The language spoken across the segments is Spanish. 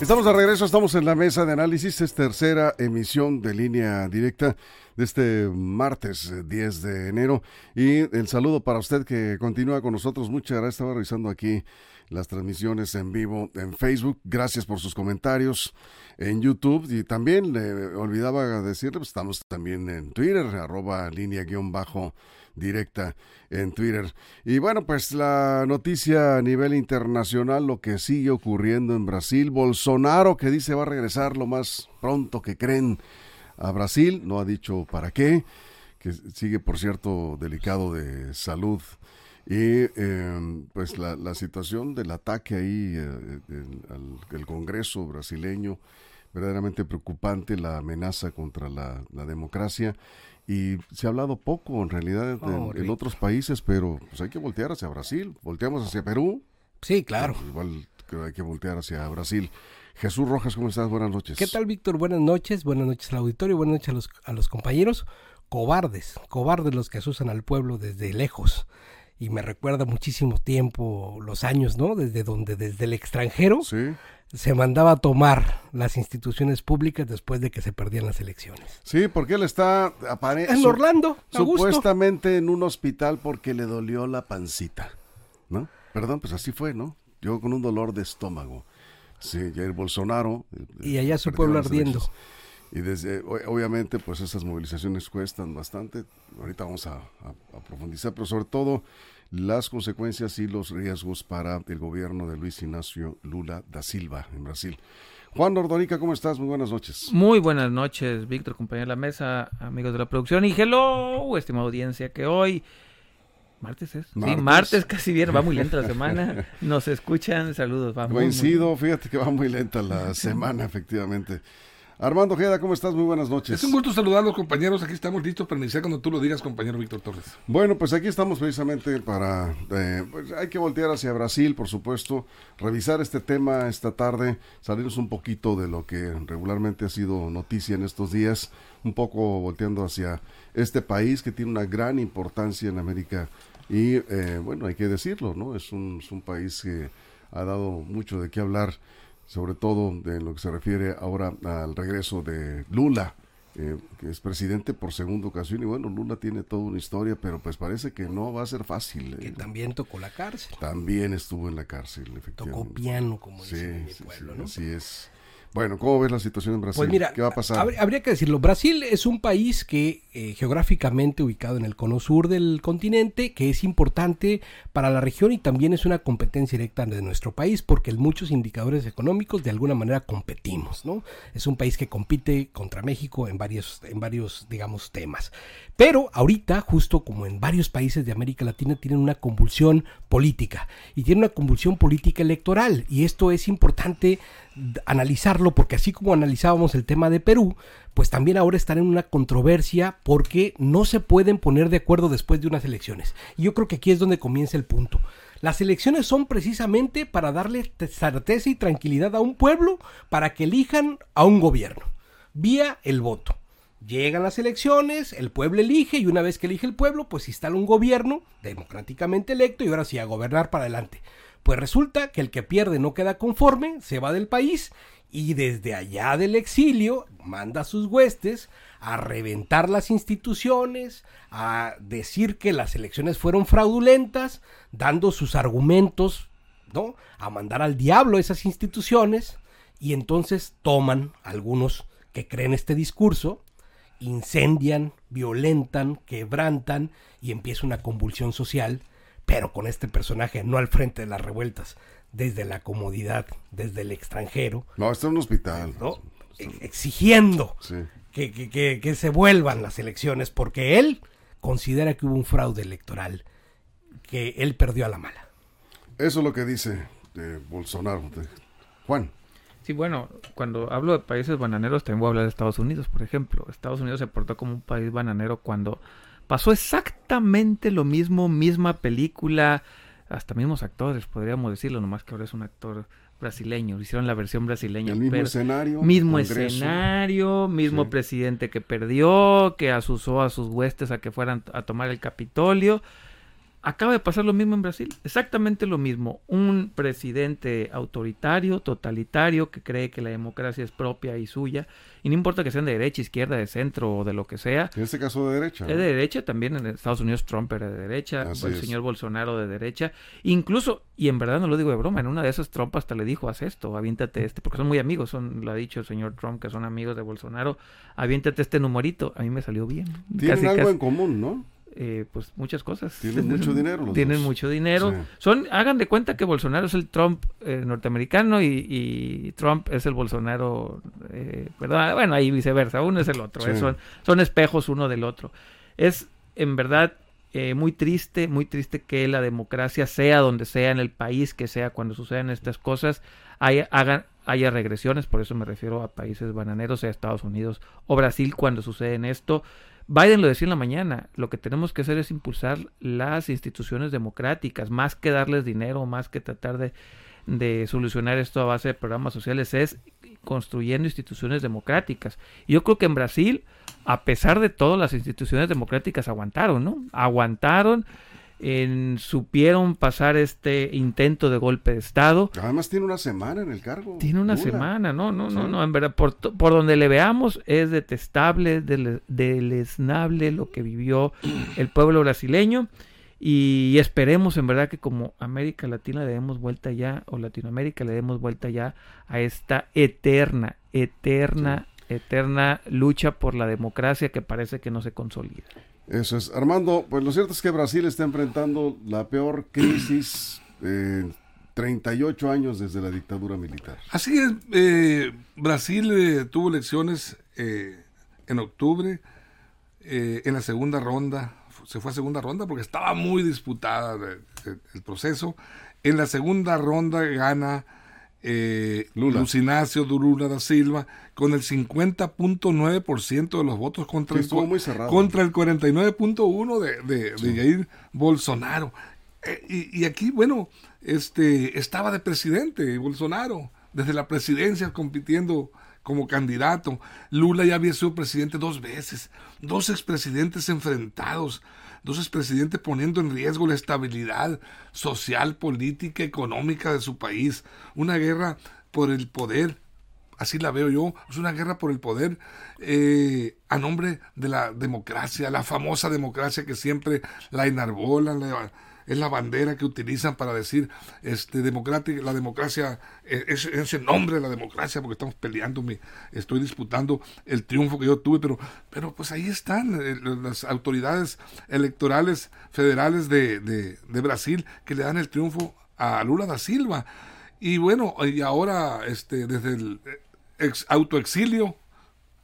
Estamos de regreso, estamos en la mesa de análisis, es tercera emisión de línea directa de este martes 10 de enero y el saludo para usted que continúa con nosotros. Muchas gracias, estaba revisando aquí las transmisiones en vivo en Facebook. Gracias por sus comentarios en YouTube y también le olvidaba decirle, pues estamos también en Twitter, arroba línea guion bajo directa en Twitter. Y bueno, pues la noticia a nivel internacional, lo que sigue ocurriendo en Brasil, Bolsonaro que dice va a regresar lo más pronto que creen a Brasil, no ha dicho para qué, que sigue por cierto delicado de salud. Y eh, pues la, la, situación del ataque ahí eh, al el Congreso brasileño, verdaderamente preocupante la amenaza contra la, la democracia y se ha hablado poco en realidad en, en, otros países, pero pues hay que voltear hacia Brasil, volteamos hacia Perú. Sí, claro. Pues igual que hay que voltear hacia Brasil. Jesús Rojas, ¿cómo estás? Buenas noches. ¿Qué tal, Víctor? Buenas noches, buenas noches al auditorio, buenas noches a los, a los compañeros. Cobardes, cobardes los que asusan al pueblo desde lejos. Y me recuerda muchísimo tiempo, los años, ¿no? Desde donde, desde el extranjero, Sí, se mandaba a tomar las instituciones públicas después de que se perdían las elecciones. sí, porque él está En su- Orlando, supuestamente en un hospital porque le dolió la pancita, ¿no? Perdón, pues así fue, ¿no? Yo con un dolor de estómago. Sí, Jair Bolsonaro. eh, Y allá su perdió pueblo ardiendo. elecciones. Y desde, obviamente, pues esas movilizaciones cuestan bastante. Ahorita vamos a, a- a profundizar, pero sobre todo las consecuencias y los riesgos para el gobierno de Luis Ignacio Lula da Silva en Brasil. Juan Ordorica, ¿cómo estás? Muy buenas noches. Muy buenas noches, Víctor, compañero de la mesa, amigos de la producción. Y hello, estimada audiencia, que hoy. Martes es. Martes. Sí, martes casi bien, va muy lenta la semana. Nos escuchan, saludos, va muy- Coincido, fíjate que va muy lenta la semana, efectivamente. Armando Ojeda, ¿cómo estás? Muy buenas noches. Es un gusto saludarlos, compañeros. Aquí estamos listos para iniciar cuando tú lo digas, compañero Víctor Torres. Bueno, pues aquí estamos precisamente para... eh, pues hay que voltear hacia Brasil, por supuesto, revisar este tema esta tarde, salirnos un poquito de lo que regularmente ha sido noticia en estos días, un poco volteando hacia este país que tiene una gran importancia en América y, eh, bueno, hay que decirlo, ¿no? Es un, es un país que ha dado mucho de qué hablar, sobre todo de lo que se refiere ahora al regreso de Lula eh, que es presidente por segunda ocasión y bueno, Lula tiene toda una historia, pero pues parece que no va a ser fácil. Que eh. también tocó la cárcel. También estuvo en la cárcel, Tocó efectivamente. piano, como Sí, dicen en mi sí, pueblo, sí, ¿no? así es. Bueno, ¿cómo ves la situación en Brasil? Pues mira, ¿qué va a pasar? hab- habría que decirlo. Brasil es un país que eh, geográficamente ubicado en el cono sur del continente, que es importante para la región y también es una competencia directa de nuestro país, porque en muchos indicadores económicos de alguna manera competimos, ¿no? Es un país que compite contra México en varios, en varios, digamos, temas. Pero ahorita, justo como en varios países de América Latina, tienen una convulsión política y tienen una convulsión política electoral. Y esto es importante d- porque así como analizábamos el tema de Perú, pues también ahora están en una controversia porque no se pueden poner de acuerdo después de unas elecciones. Y yo creo que aquí es donde comienza el punto. Las elecciones son precisamente para darle te- certeza y tranquilidad a un pueblo para que elijan a un gobierno, vía el voto. Llegan las elecciones, el pueblo elige y una vez que elige el pueblo, pues instala un gobierno democráticamente electo y ahora sí a gobernar para adelante. Pues resulta que el que pierde no queda conforme, se va del país y desde allá del exilio manda a sus huestes a reventar las instituciones, a decir que las elecciones fueron fraudulentas, dando sus argumentos, ¿no? A mandar al diablo esas instituciones y entonces toman algunos que creen este discurso, incendian, violentan, quebrantan y empieza una convulsión social, pero con este personaje no al frente de las revueltas, desde la comodidad, desde el extranjero, No, está en un hospital. ¿no? E- exigiendo Sí. que, que- que- que se vuelvan las elecciones, porque él considera que hubo un fraude electoral, que él perdió a la mala. Eso es lo que dice eh, Bolsonaro. Juan. Sí, bueno, cuando hablo de países bananeros, también voy a hablar de Estados Unidos, por ejemplo. Estados Unidos se portó como un país bananero cuando pasó exactamente lo mismo, misma película, hasta mismos actores, podríamos decirlo, nomás que ahora es un actor brasileño, hicieron la versión brasileña. El mismo pero- escenario. Mismo Congreso. escenario, mismo Sí. presidente que perdió, que asusó a sus huestes a que fueran a tomar el Capitolio. Acaba de pasar lo mismo en Brasil, exactamente lo mismo. Un presidente autoritario, totalitario, que cree que la democracia es propia y suya, y no importa que sean de derecha, izquierda, de centro o de lo que sea. En este caso de derecha. Es de derecha, también en Estados Unidos Trump era de derecha, Así el es. señor Bolsonaro de derecha. Incluso, y en verdad no lo digo de broma, en una de esas Trump hasta le dijo, haz esto, aviéntate este, porque son muy amigos, son, lo ha dicho el señor Trump, que son amigos de Bolsonaro, aviéntate este numerito. A mí me salió bien. Tienen Casi, algo casi. en común, ¿no? Eh, pues muchas cosas. Tienen mucho dinero los Tienen dos. mucho dinero. Sí. Son, hagan de cuenta que Bolsonaro es el Trump eh, norteamericano y, y Trump es el Bolsonaro, eh, perdón, bueno, ahí viceversa, uno es el otro, Sí. son, son espejos uno del otro. Es en verdad muy triste, muy triste que la democracia sea donde sea, en el país que sea, cuando sucedan estas cosas, haya, hagan, haya regresiones, por eso me refiero a países bananeros, sea Estados Unidos o Brasil, cuando suceden esto. Biden lo decía en la mañana, lo que tenemos que hacer es impulsar las instituciones democráticas, más que darles dinero, más que tratar de, de solucionar esto a base de programas sociales, es construyendo instituciones democráticas. Yo creo que en Brasil, a pesar de todo, las instituciones democráticas aguantaron, ¿no? Aguantaron, en- supieron pasar este intento de golpe de Estado. Además tiene una semana en el cargo. Tiene una Lula. semana, no, no, no, no, en verdad, por, por donde le veamos es detestable, dele- deleznable lo que vivió el pueblo brasileño y esperemos en verdad que como América Latina le demos vuelta ya, o Latinoamérica le demos vuelta ya a esta eterna, eterna, eterna lucha por la democracia que parece que no se consolida. Eso es. Armando, pues lo cierto es que Brasil está enfrentando la peor crisis en 38 años desde la dictadura militar. Así es, eh, Brasil eh, tuvo elecciones eh, en octubre, eh, en la segunda ronda, se fue a segunda ronda porque estaba muy disputada eh, eh, el proceso. En la segunda ronda gana eh, Lula. Luis Lula da Silva con el 50.9% de los votos contra Sí, el, muy contra el 49.1% de, de, de Jair Bolsonaro. Eh, y, y aquí, bueno, este estaba de presidente Bolsonaro, desde la presidencia compitiendo como candidato. Lula ya había sido presidente dos veces, dos expresidentes enfrentados, dos expresidentes poniendo en riesgo la estabilidad social, política, económica de su país. Una guerra por el poder, así la veo yo, es una guerra por el poder eh, a nombre de la democracia, la famosa democracia que siempre la enarbolan, la- es la bandera que utilizan para decir este la democracia es, es el nombre de la democracia porque estamos peleando me estoy disputando el triunfo que yo tuve pero pero pues ahí están eh, las autoridades electorales federales de, de, de Brasil que le dan el triunfo a Lula da Silva. Y bueno y ahora este desde el eh, ex autoexilio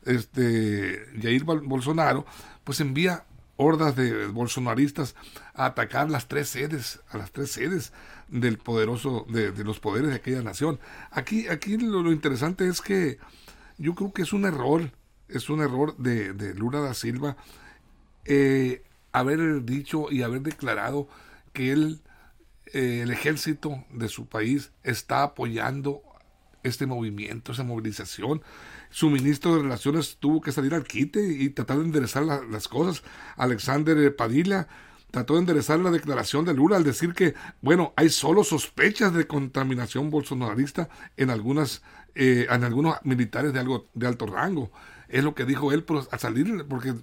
este Jair Bol- Bolsonaro pues envía hordas de bolsonaristas a atacar las tres sedes, a las tres sedes del poderoso, de, los poderes de aquella nación. Aquí, aquí lo, lo interesante es que yo creo que es un error, es un error de, de Lula da Silva eh, haber dicho y haber declarado que él, eh, el ejército de su país está apoyando este movimiento, esa movilización. Su ministro de Relaciones tuvo que salir al quite y tratar de enderezar la- las cosas. Alexander Padilla trató de enderezar la declaración de Lula al decir que, bueno, hay solo sospechas de contaminación bolsonarista en algunas, eh, en algunos militares de algo de alto rango. Es lo que dijo él, pero a salir, porque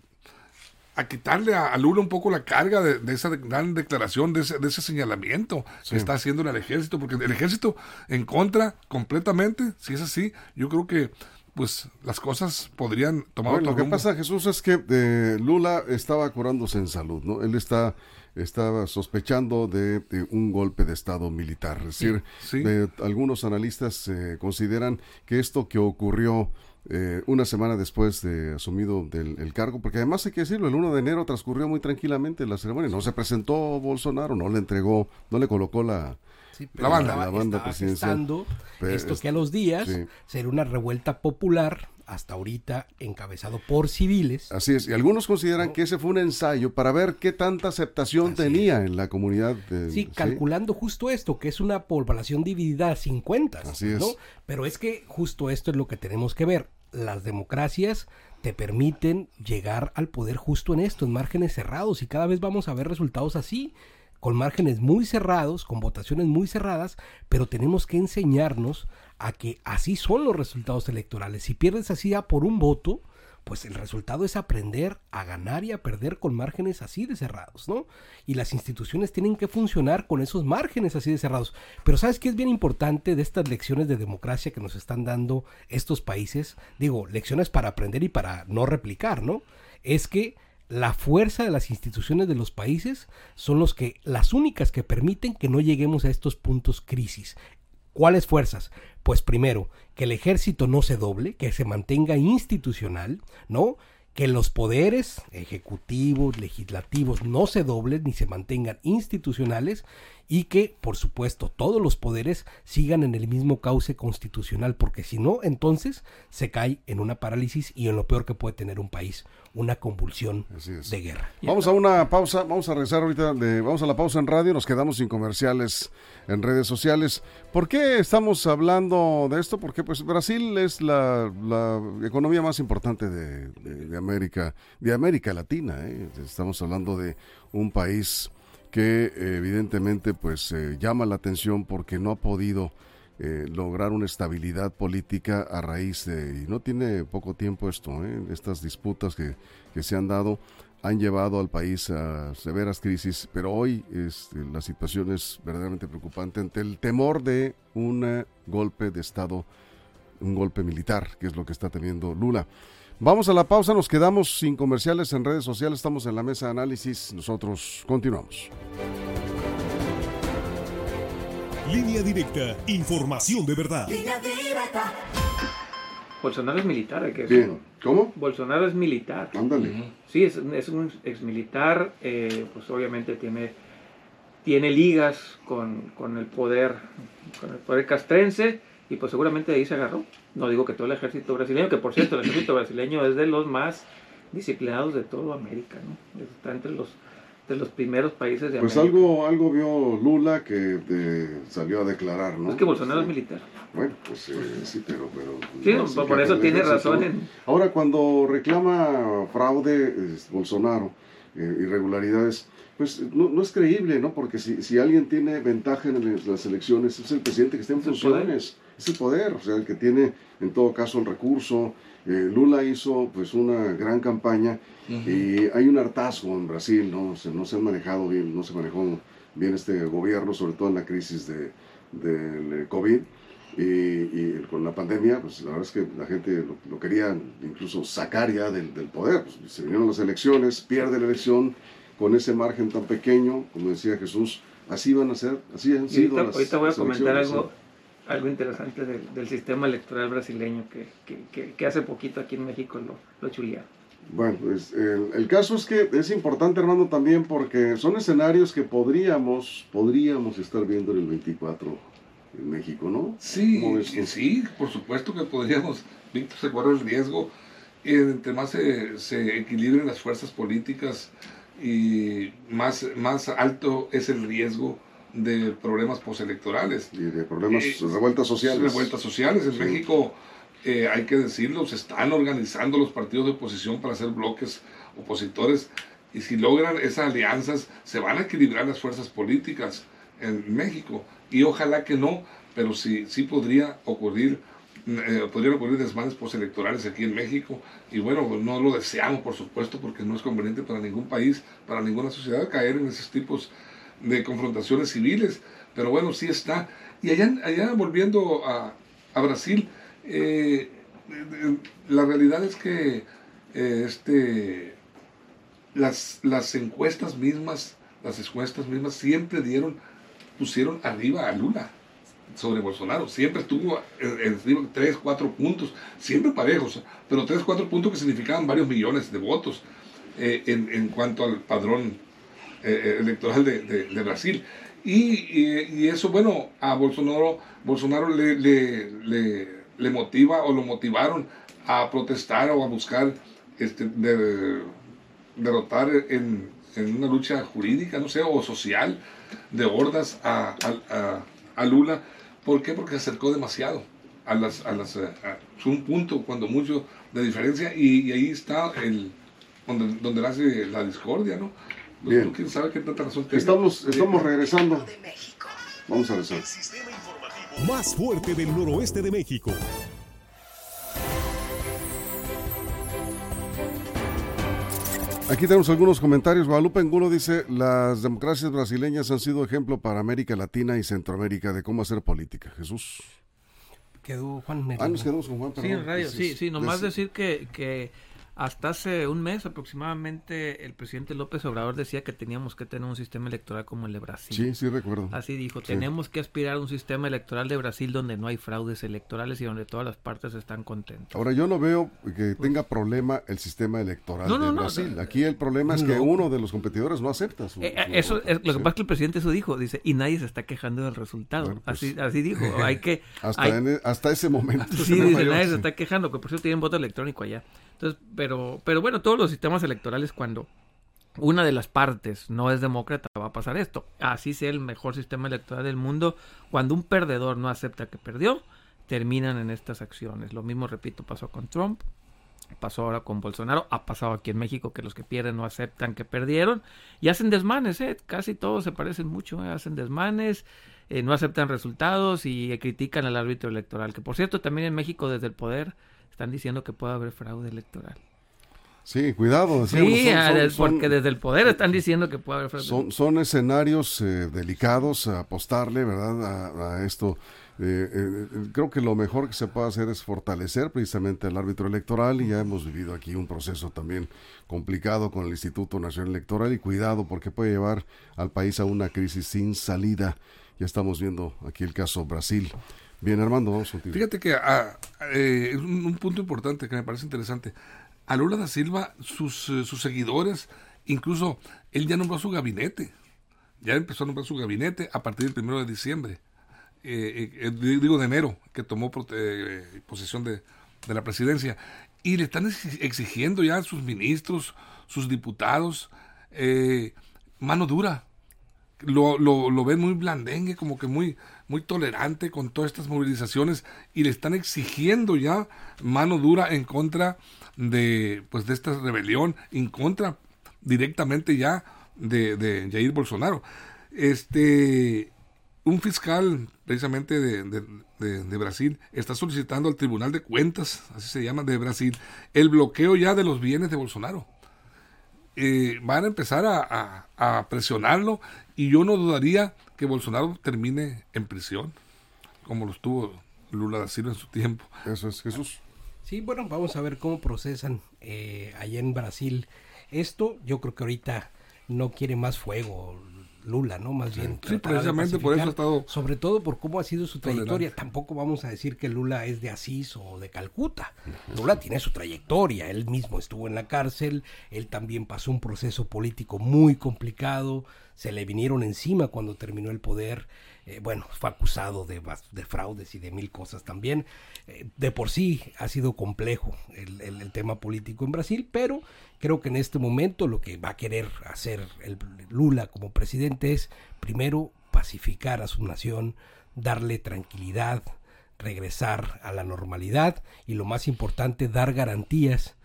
a quitarle a, a Lula un poco la carga de, de esa gran declaración, de ese, de ese señalamiento que está haciendo el ejército, porque el ejército en contra completamente, si es así, yo creo que pues las cosas podrían tomar Bueno, otro lo que rumbo. pasa, Jesús, es que eh, Lula estaba curándose en salud, ¿no? Él está estaba sospechando de, de un golpe de Estado militar. Es decir, sí. algunos analistas eh, consideran que esto que ocurrió eh, una semana después de asumido del el cargo, porque además hay que decirlo, el 1 de enero transcurrió muy tranquilamente la ceremonia, no se presentó Bolsonaro, no le entregó, no le colocó la... Sí, La banda. estaba- La banda estaba presidencial. gestando Pero esto es- que a los días sí. será una revuelta popular, hasta ahorita encabezado por civiles. Así es, y algunos consideran que ese fue un ensayo para ver qué tanta aceptación Así tenía en la comunidad. de- Sí, calculando justo esto, que es una población dividida a 50. Así es. Pero es que justo esto es lo que tenemos que ver. Las democracias te permiten llegar al poder justo en esto, en márgenes cerrados, y cada vez vamos a ver resultados así. Con márgenes muy cerrados, con votaciones muy cerradas, pero tenemos que enseñarnos a que así son los resultados electorales. Si pierdes así por un voto, pues el resultado es aprender a ganar y a perder con márgenes así de cerrados, ¿no? Y las instituciones tienen que funcionar con esos márgenes así de cerrados. Pero ¿sabes qué es bien importante de estas lecciones de democracia que nos están dando estos países? Digo, lecciones para aprender y para no replicar, ¿no? Es que la fuerza de las instituciones de los países son los que las únicas que permiten que no lleguemos a estos puntos crisis. ¿Cuáles fuerzas? Pues primero, que el ejército no se doble, que se mantenga institucional, ¿no? Que los poderes ejecutivos, legislativos no se doblen ni se mantengan institucionales y que, por supuesto, todos los poderes sigan en el mismo cauce constitucional, porque si no, entonces se cae en una parálisis y en lo peor que puede tener un país, una convulsión de guerra. Vamos a una pausa, vamos a regresar ahorita, de, vamos a la pausa en radio, nos quedamos sin comerciales en redes sociales. ¿Por qué estamos hablando de esto? Porque pues Brasil es la, economía más importante de, América, de América Latina. ¿eh? Estamos hablando de un país que evidentemente pues eh, llama la atención porque no ha podido eh, lograr una estabilidad política a raíz de, y no tiene poco tiempo esto, ¿eh? estas disputas que, que, se han dado han llevado al país a severas crisis, pero hoy este, la situación es verdaderamente preocupante ante el temor de un golpe de Estado, un golpe militar, que es lo que está teniendo Lula. Vamos a la pausa, nos quedamos sin comerciales en redes sociales, estamos en la mesa de análisis, nosotros continuamos. Línea directa, información de verdad. Bolsonaro es militar, hay que decirlo. ¿Cómo? Bolsonaro es militar. Ándale. Sí, es, es un exmilitar, eh, pues obviamente tiene, tiene ligas con, con, el poder, con el poder castrense y pues seguramente ahí se agarró. No digo que todo el ejército brasileño, que por cierto el ejército brasileño es de los más disciplinados de toda América, ¿no? Está entre los de los primeros países de pues América. Pues algo, algo vio Lula que salió a declarar, ¿no? Es que Bolsonaro es militar. Bueno, pues eh, sí, pero... pero sí, por eso tiene razón. En... Ahora, cuando reclama fraude Bolsonaro, eh, irregularidades, pues no, no, es creíble, ¿no? Porque si, si alguien tiene ventaja en las elecciones, es el presidente que está en funciones es el poder, o sea, el que tiene en todo caso el recurso. Eh, Lula hizo pues una gran campaña y hay un hartazgo en Brasil, ¿no? Se, no se han manejado bien, no se manejó bien este gobierno, sobre todo en la crisis de, del eh, COVID. Y, con la pandemia, pues la verdad es que la gente lo, quería incluso sacar ya del, del poder. Pues, se vinieron las elecciones, pierde la elección con ese margen tan pequeño, como decía Jesús, así van a ser, así han sido. Ahorita, ahorita voy a comentar algo algo interesante del, sistema electoral brasileño que, que, hace poquito aquí en México lo, lo Bueno, pues el, caso es que es importante, Armando, también porque son escenarios que podríamos, podríamos estar viendo en el 24 en México, ¿no? Sí, sí, por supuesto que podríamos. Víctor se corre el riesgo. entre más se, se equilibren las fuerzas políticas y más, más alto es el riesgo de problemas postelectorales. Y de problemas, eh, revueltas sociales. Revueltas sociales. En México, eh, hay que decirlo, se están organizando los partidos de oposición para hacer bloques opositores y si logran esas alianzas, se van a equilibrar las fuerzas políticas en México. Y ojalá que no, pero sí, sí podría ocurrir. Eh, podrían ocurrir desmanes postelectorales aquí en México y bueno, no lo deseamos por supuesto porque no es conveniente para ningún país, para ninguna sociedad caer en esos tipos de confrontaciones civiles, pero bueno, sí está. Y allá, allá volviendo a, a Brasil, eh, la realidad es que eh, este, las, las encuestas mismas, las encuestas mismas siempre dieron, pusieron arriba a Lula sobre Bolsonaro. Siempre estuvo en, en, tres, cuatro puntos, siempre parejos, pero tres, cuatro puntos que significaban varios millones de votos eh, en, en, cuanto al padrón eh, electoral de, de, Brasil. Y, y, eso, bueno, a Bolsonaro, Bolsonaro le, le, le, motiva o lo motivaron a protestar o a buscar este, de, derrotar en, en, una lucha jurídica, no sé, o social, de hordas a, a, Lula. ¿Por? Porque se acercó demasiado a las, a las un punto cuando mucho de diferencia y, y ahí está el donde, donde nace la discordia, ¿no? Bien. ¿Quién sabe qué tanta razón tiene? Estamos, estamos regresando. Vamos a regresar. Sistema informativo más fuerte del noroeste de México. Aquí tenemos algunos comentarios. Guadalupe Angulo dice, las democracias brasileñas han sido ejemplo para América Latina y Centroamérica de cómo hacer política. Jesús. Quedó Juan Ah, nos quedamos con Juan. Sí, perdón. en radio, Sí, sí, sí. sí, nomás decir que, que hasta hace un mes aproximadamente el presidente López Obrador decía que teníamos que tener un sistema electoral como el de Brasil. Sí, sí recuerdo. Así dijo, Sí. tenemos que aspirar a un sistema electoral de Brasil donde no hay fraudes electorales y donde todas las partes están contentas. Ahora, yo no veo que tenga problema el sistema electoral No, no, de no, Brasil. no. Aquí el problema es que No. uno de los competidores no acepta su... Eh, eh, su eso es, lo que pasa es que el presidente eso dijo, dice, y nadie se está quejando del resultado. Bueno, pues, así, así dijo, hay que... Hasta, hay- en e- hasta ese momento. Sí, dice, nadie se está quejando, que por eso tienen voto electrónico allá. Entonces, pero, pero bueno, todos los sistemas electorales cuando una de las partes no es demócrata va a pasar esto. Así sea el mejor sistema electoral del mundo, cuando un perdedor no acepta que perdió, terminan en estas acciones. Lo mismo, repito, pasó con Trump, pasó ahora con Bolsonaro, ha pasado aquí en México que los que pierden no aceptan que perdieron y hacen desmanes, ¿eh? casi todos se parecen mucho, ¿eh? hacen desmanes, eh, no aceptan resultados y critican al árbitro electoral, que por cierto también en México desde el poder están diciendo que puede haber fraude electoral. Sí, cuidado. Sí, son- son- des- son- porque desde el poder están diciendo que puede haber fraude. Son, son escenarios eh, delicados a apostarle, ¿verdad? A, a esto. Eh, eh, eh, creo que lo mejor que se puede hacer es fortalecer precisamente al árbitro electoral y ya hemos vivido aquí un proceso también complicado con el Instituto Nacional Electoral y cuidado porque puede llevar al país a una crisis sin salida. Ya estamos viendo aquí el caso Brasil. Bien, Armando, vamos contigo. Fíjate que ah, eh, un, un punto importante que me parece interesante. A Lula da Silva, sus, eh, sus seguidores, incluso él ya nombró su gabinete. Ya empezó a nombrar su gabinete a partir del primero de diciembre. Eh, eh, digo de enero, que tomó posesión de, de la presidencia. Y le están exi- exigiendo ya a sus ministros, sus diputados, mano dura, lo, lo, lo ven muy blandengue, como que muy, muy tolerante con todas estas movilizaciones y le están exigiendo ya mano dura en contra de, pues, de esta rebelión, en contra directamente ya de, de Jair Bolsonaro. Este, un fiscal precisamente de, de- de- de Brasil está solicitando al Tribunal de Cuentas, así se llama, de Brasil, el bloqueo ya de los bienes de Bolsonaro eh, van a empezar a, a- a presionarlo y yo no dudaría que Bolsonaro termine en prisión, como lo estuvo Lula da Silva en su tiempo. Eso es Jesús. Sí, bueno, vamos a ver cómo procesan eh, allá en Brasil. Esto yo creo que ahorita no quiere más fuego Lula, ¿no? Más bien. Sí, precisamente por eso ha estado Sobre todo por cómo ha sido su tolerante. trayectoria. Tampoco vamos a decir que Lula es de Asís o de Calcuta. Lula tiene su trayectoria. Él mismo estuvo en la cárcel. Él también pasó un proceso político muy complicado. Se le vinieron encima cuando terminó el poder. Eh, bueno, fue acusado de, de fraudes y de mil cosas también. Eh, de por sí ha sido complejo el, el- el tema político en Brasil, pero creo que en este momento lo que va a querer hacer el Lula como presidente es primero pacificar a su nación, darle tranquilidad, regresar a la normalidad y lo más importante, dar garantías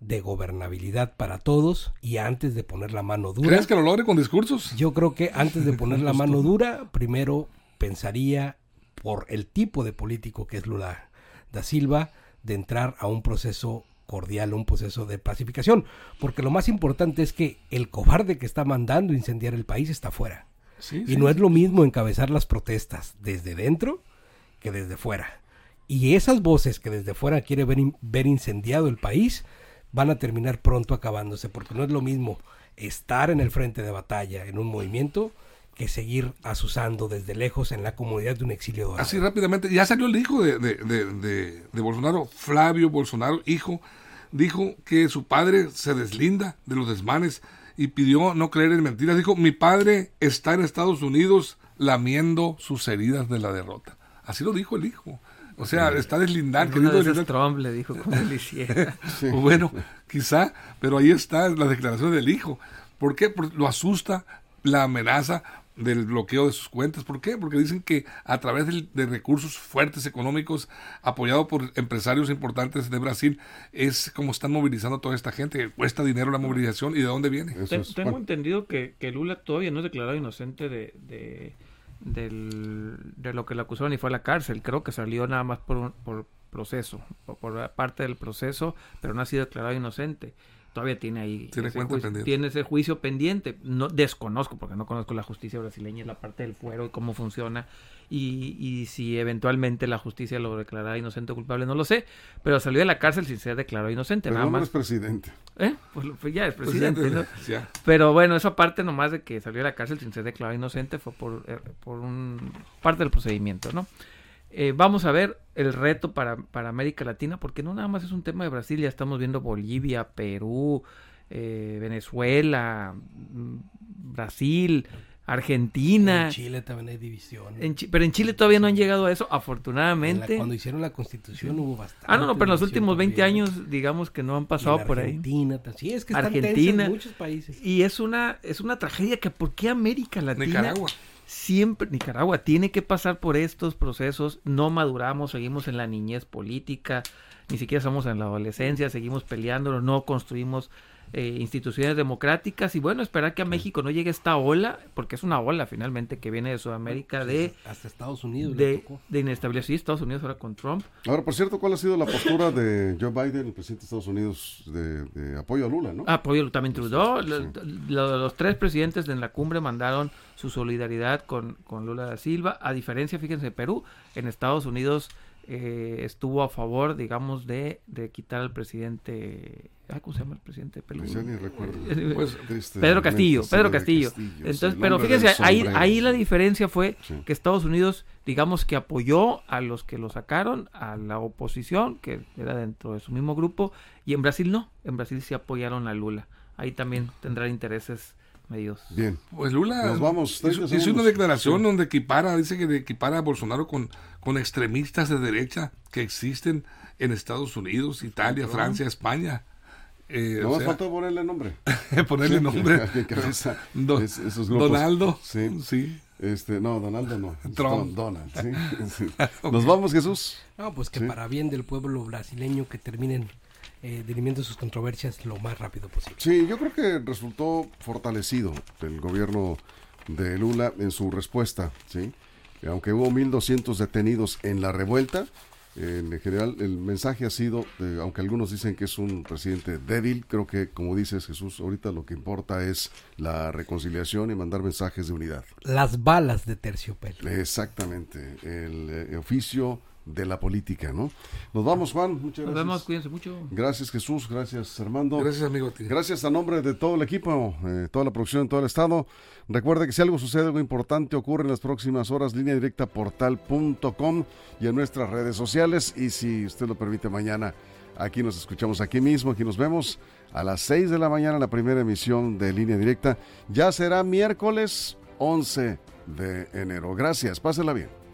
de gobernabilidad para todos y antes de poner la mano dura. ¿Crees que lo logre con discursos? Yo creo que antes de poner la mano dura, primero pensaría por el tipo de político que es Lula da Silva, de entrar a un proceso cordial, un proceso de pacificación. Porque lo más importante es que el cobarde que está mandando incendiar el país está fuera. Sí, Y sí. no es lo mismo encabezar las protestas desde dentro que desde fuera. Y esas voces que desde fuera ver, in- ver incendiado el país van a terminar pronto acabándose, porque no es lo mismo estar en el frente de batalla en un movimiento que seguir asusando desde lejos en la comunidad de un exilio dorado. Así rápidamente, ya salió el hijo de, de, de- de Bolsonaro, Flavio Bolsonaro, hijo, dijo que su padre se deslinda de los desmanes y pidió no creer en mentiras. Dijo, mi padre está en Estados Unidos lamiendo sus heridas de la derrota. Así lo dijo el hijo. O sea, está deslindar, de esas deslindar. Trump le dijo como él hiciera. Bueno, quizá, pero ahí está la declaración del hijo. ¿Por qué? Porque lo asusta la amenaza del bloqueo de sus cuentas. ¿Por qué? Porque dicen que a través de recursos fuertes económicos apoyado por empresarios importantes de Brasil es como están movilizando a toda esta gente. Cuesta dinero la movilización y de dónde viene. tengo entendido que, que, Lula todavía no es declarado inocente de, de, de lo que le acusaron y fue a la cárcel. Creo que salió nada más por, por proceso, por parte del proceso, pero no ha sido declarado inocente todavía tiene ahí tiene, ese juicio, tiene ese juicio pendiente. No desconozco porque no conozco la justicia brasileña, la parte del fuero y cómo funciona y, y si eventualmente la justicia lo declarará inocente o culpable, no lo sé, pero salió de la cárcel sin ser declarado inocente, pero nada más. es presidente. ¿Eh? Pues, pues, ya es presidente, Pero bueno, esa parte nomás de que salió de la cárcel sin ser declarado inocente fue por, eh, por un parte del procedimiento, ¿no? Eh, vamos a ver el reto para, para, América Latina, porque no nada más es un tema de Brasil, ya estamos viendo Bolivia, Perú, eh, Venezuela, mm, Brasil, Argentina. En Chile también hay división. pero en Chile todavía no han llegado a eso, afortunadamente. cuando hicieron la constitución hubo bastante. Ah, no, no, pero en los últimos 20 años, digamos que no han pasado por ahí. Argentina, sí, es que están Argentina, en muchos países. Y es una, es una tragedia que, ¿por qué América Latina? Nicaragua siempre Nicaragua tiene que pasar por estos procesos, no maduramos, seguimos en la niñez política, ni siquiera estamos en la adolescencia, seguimos peleándolo, no construimos eh, instituciones democráticas y bueno, esperar que a México no llegue esta ola, porque es una ola finalmente que viene de Sudamérica de... Hasta Estados Unidos. De, de inestabilidad, sí, Estados Unidos ahora con Trump. Ahora, por cierto, ¿cuál ha sido la postura de Joe Biden, el presidente de Estados Unidos, de, apoyo a Lula, no? Apoyo también Trudeau. los tres presidentes de la cumbre mandaron su solidaridad con, con Lula da Silva. A diferencia, fíjense, Perú, en Estados Unidos eh, estuvo a favor, digamos, de, de quitar al presidente. ¿Cómo se llama el presidente recuerdo. Pues, Pedro Castillo, Pedro Castillo. Entonces, pero fíjense, ahí, ahí la diferencia fue que Estados Unidos, digamos que apoyó a los que lo sacaron, a la oposición, que era dentro de su mismo grupo, y en Brasil no, en Brasil sí apoyaron a Lula. Ahí también tendrán intereses medios. Bien. Pues Lula Nos vamos, hizo, una declaración donde equipara, dice que equipara a Bolsonaro con, con extremistas de derecha que existen enEstados Unidos, Italia, Francia, España. Eh, no más falta ponerle nombre. ponerle nombre. Donaldo. Sí. sí. Este, no, Donaldo no. Trump. Donald, ¿sí? Nos vamos, Jesús. No, pues que para bien del pueblo brasileño que terminen eh, dirimiendo sus controversias lo más rápido posible. Sí, yo creo que resultó fortalecido el gobierno de Lula en su respuesta, ¿sí? Aunque hubo 1.200 detenidos en la revuelta, en general el mensaje ha sido, eh, aunque algunos dicen que es un presidente débil, creo que como dices Jesús, ahorita lo que importa es la reconciliación y mandar mensajes de unidad. Las balas de terciopelo. Exactamente, el eh, oficio de la política, ¿no? Nos vamos, Juan. Muchas gracias. Nos vemos, cuídense mucho. Gracias, Jesús. Gracias, Armando. Gracias, amigo. Gracias a nombre de todo el equipo, eh, toda la producción en todo el estado. Recuerde que si algo sucede, algo importante ocurre en las próximas horas, línea directa portal.com y en nuestras redes sociales. Y si usted lo permite, mañana aquí nos escuchamos aquí mismo, aquí nos vemos a las 6 de la mañana, la primera emisión de línea directa. Ya será miércoles 11 de enero. Gracias, pásela bien.